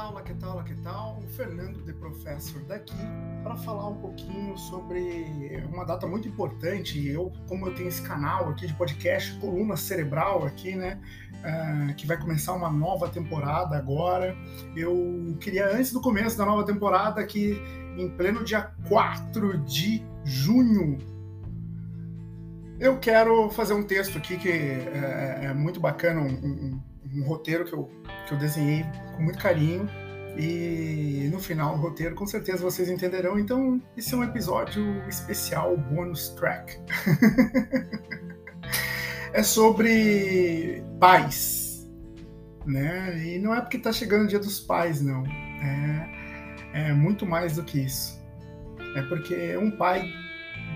tal, lá que tal, lá que tal? O Fernando de Professor daqui para falar um pouquinho sobre uma data muito importante. Eu, como eu tenho esse canal aqui de podcast, coluna cerebral aqui, né? Uh, que vai começar uma nova temporada agora. Eu queria, antes do começo da nova temporada, que em pleno dia 4 de junho, eu quero fazer um texto aqui que é, é muito bacana, um, um, um roteiro que eu que eu desenhei com muito carinho. E no final, o roteiro, com certeza vocês entenderão. Então, esse é um episódio especial, bônus track. é sobre pais, né? E não é porque está chegando o Dia dos Pais, não. É, é muito mais do que isso. É porque um pai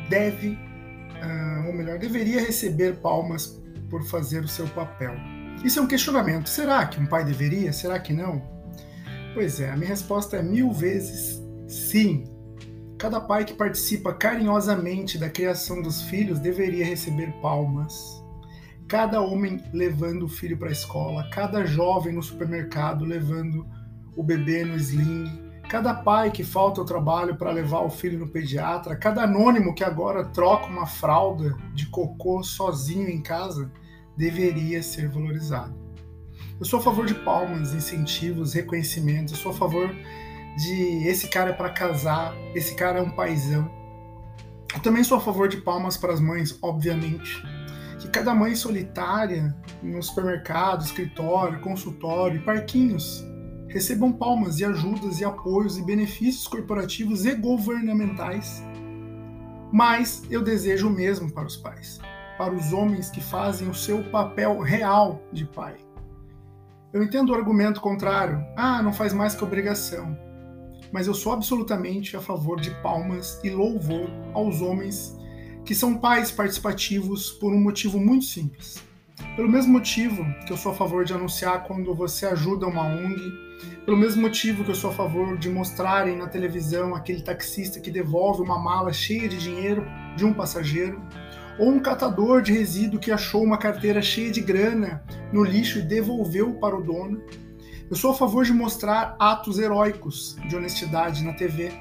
deve, uh, ou melhor, deveria receber palmas por fazer o seu papel. Isso é um questionamento. Será que um pai deveria? Será que não? Pois é, a minha resposta é mil vezes sim. Cada pai que participa carinhosamente da criação dos filhos deveria receber palmas. Cada homem levando o filho para a escola, cada jovem no supermercado levando o bebê no sling, cada pai que falta ao trabalho para levar o filho no pediatra, cada anônimo que agora troca uma fralda de cocô sozinho em casa deveria ser valorizado. Eu sou a favor de palmas, incentivos, reconhecimentos. Eu sou a favor de esse cara é para casar, esse cara é um paizão. Eu também sou a favor de palmas para as mães, obviamente. Que cada mãe solitária no supermercado, escritório, consultório e parquinhos recebam palmas e ajudas e apoios e benefícios corporativos e governamentais. Mas eu desejo o mesmo para os pais para os homens que fazem o seu papel real de pai. Eu entendo o argumento contrário, ah, não faz mais que obrigação. Mas eu sou absolutamente a favor de palmas e louvor aos homens que são pais participativos por um motivo muito simples. Pelo mesmo motivo que eu sou a favor de anunciar quando você ajuda uma ONG, pelo mesmo motivo que eu sou a favor de mostrarem na televisão aquele taxista que devolve uma mala cheia de dinheiro de um passageiro, ou um catador de resíduo que achou uma carteira cheia de grana no lixo e devolveu para o dono. Eu sou a favor de mostrar atos heróicos de honestidade na TV,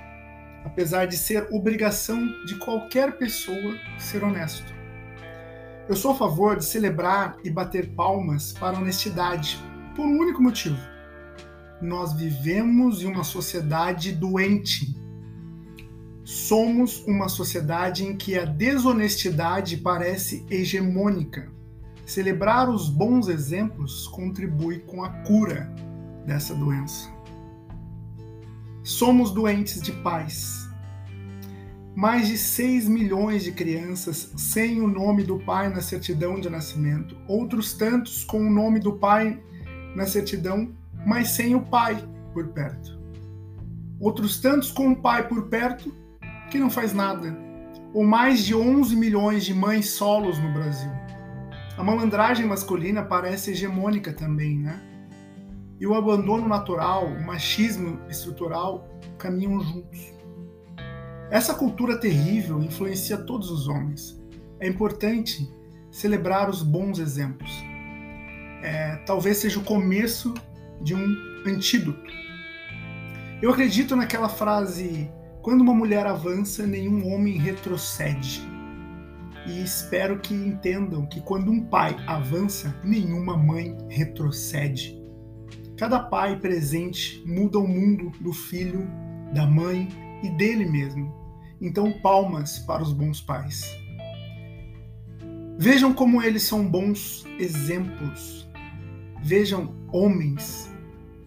apesar de ser obrigação de qualquer pessoa ser honesto. Eu sou a favor de celebrar e bater palmas para a honestidade, por um único motivo. Nós vivemos em uma sociedade doente Somos uma sociedade em que a desonestidade parece hegemônica. Celebrar os bons exemplos contribui com a cura dessa doença. Somos doentes de paz. Mais de 6 milhões de crianças sem o nome do pai na certidão de nascimento, outros tantos com o nome do pai na certidão, mas sem o pai por perto. Outros tantos com o pai por perto, que não faz nada, ou mais de 11 milhões de mães solos no Brasil. A malandragem masculina parece hegemônica também, né? E o abandono natural, o machismo estrutural caminham juntos. Essa cultura terrível influencia todos os homens. É importante celebrar os bons exemplos. É, talvez seja o começo de um antídoto. Eu acredito naquela frase quando uma mulher avança, nenhum homem retrocede. E espero que entendam que quando um pai avança, nenhuma mãe retrocede. Cada pai presente muda o mundo do filho, da mãe e dele mesmo. Então, palmas para os bons pais. Vejam como eles são bons exemplos. Vejam homens.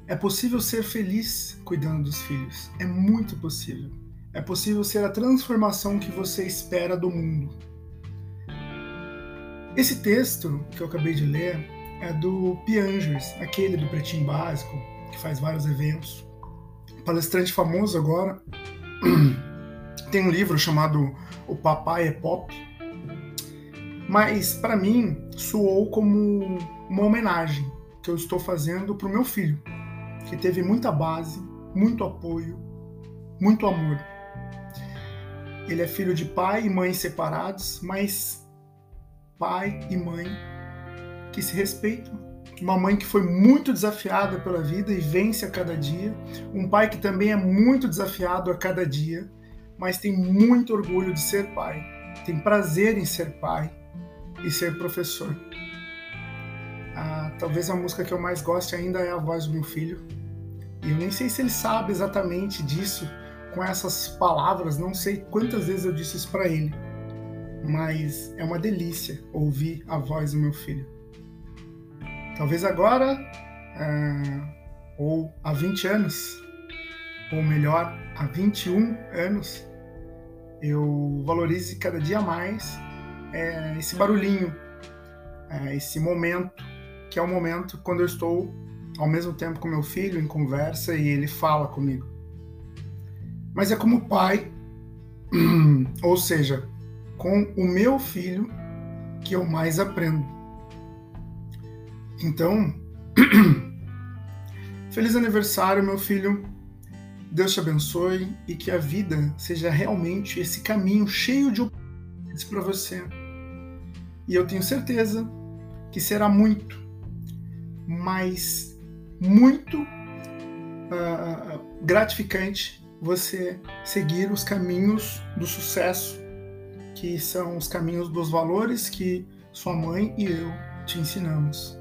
É possível ser feliz cuidando dos filhos. É muito possível é possível ser a transformação que você espera do mundo. Esse texto que eu acabei de ler é do Piangers, aquele do Pretinho Básico, que faz vários eventos. Palestrante famoso agora. Tem um livro chamado O Papai é Pop. Mas, para mim, soou como uma homenagem que eu estou fazendo para o meu filho, que teve muita base, muito apoio, muito amor. Ele é filho de pai e mãe separados, mas pai e mãe que se respeitam, uma mãe que foi muito desafiada pela vida e vence a cada dia, um pai que também é muito desafiado a cada dia, mas tem muito orgulho de ser pai, tem prazer em ser pai e ser professor. Ah, talvez a música que eu mais goste ainda é a voz do meu filho. E eu nem sei se ele sabe exatamente disso com essas palavras, não sei quantas vezes eu disse isso para ele, mas é uma delícia ouvir a voz do meu filho. Talvez agora, ah, ou há 20 anos, ou melhor, há 21 anos, eu valorize cada dia mais é, esse barulhinho, é, esse momento, que é o momento quando eu estou ao mesmo tempo com meu filho em conversa e ele fala comigo. Mas é como pai, ou seja, com o meu filho que eu mais aprendo. Então, feliz aniversário, meu filho. Deus te abençoe e que a vida seja realmente esse caminho cheio de oportunidades para você. E eu tenho certeza que será muito, mas muito uh, gratificante você seguir os caminhos do sucesso, que são os caminhos dos valores que sua mãe e eu te ensinamos.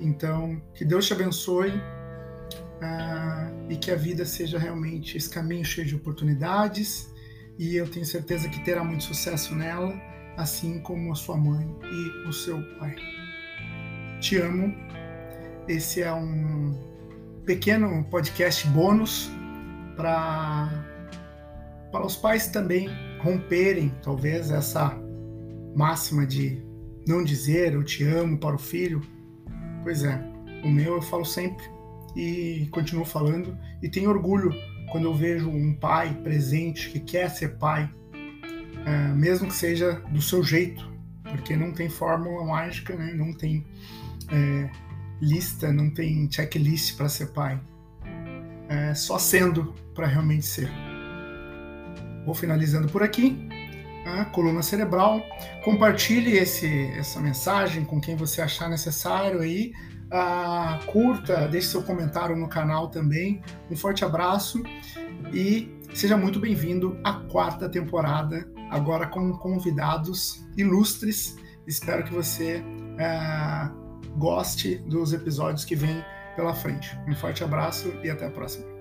Então, que Deus te abençoe uh, e que a vida seja realmente esse caminho cheio de oportunidades. E eu tenho certeza que terá muito sucesso nela, assim como a sua mãe e o seu pai. Te amo. Esse é um pequeno podcast bônus para para os pais também romperem talvez essa máxima de não dizer eu te amo para o filho Pois é, o meu eu falo sempre e continuo falando e tenho orgulho quando eu vejo um pai presente que quer ser pai, é, mesmo que seja do seu jeito, porque não tem fórmula mágica, né? não tem é, lista, não tem checklist para ser pai. É só sendo para realmente ser. Vou finalizando por aqui. A coluna cerebral. Compartilhe esse, essa mensagem com quem você achar necessário aí. Uh, curta, deixe seu comentário no canal também. Um forte abraço e seja muito bem-vindo à quarta temporada, agora com convidados ilustres. Espero que você uh, goste dos episódios que vêm pela frente. Um forte abraço e até a próxima.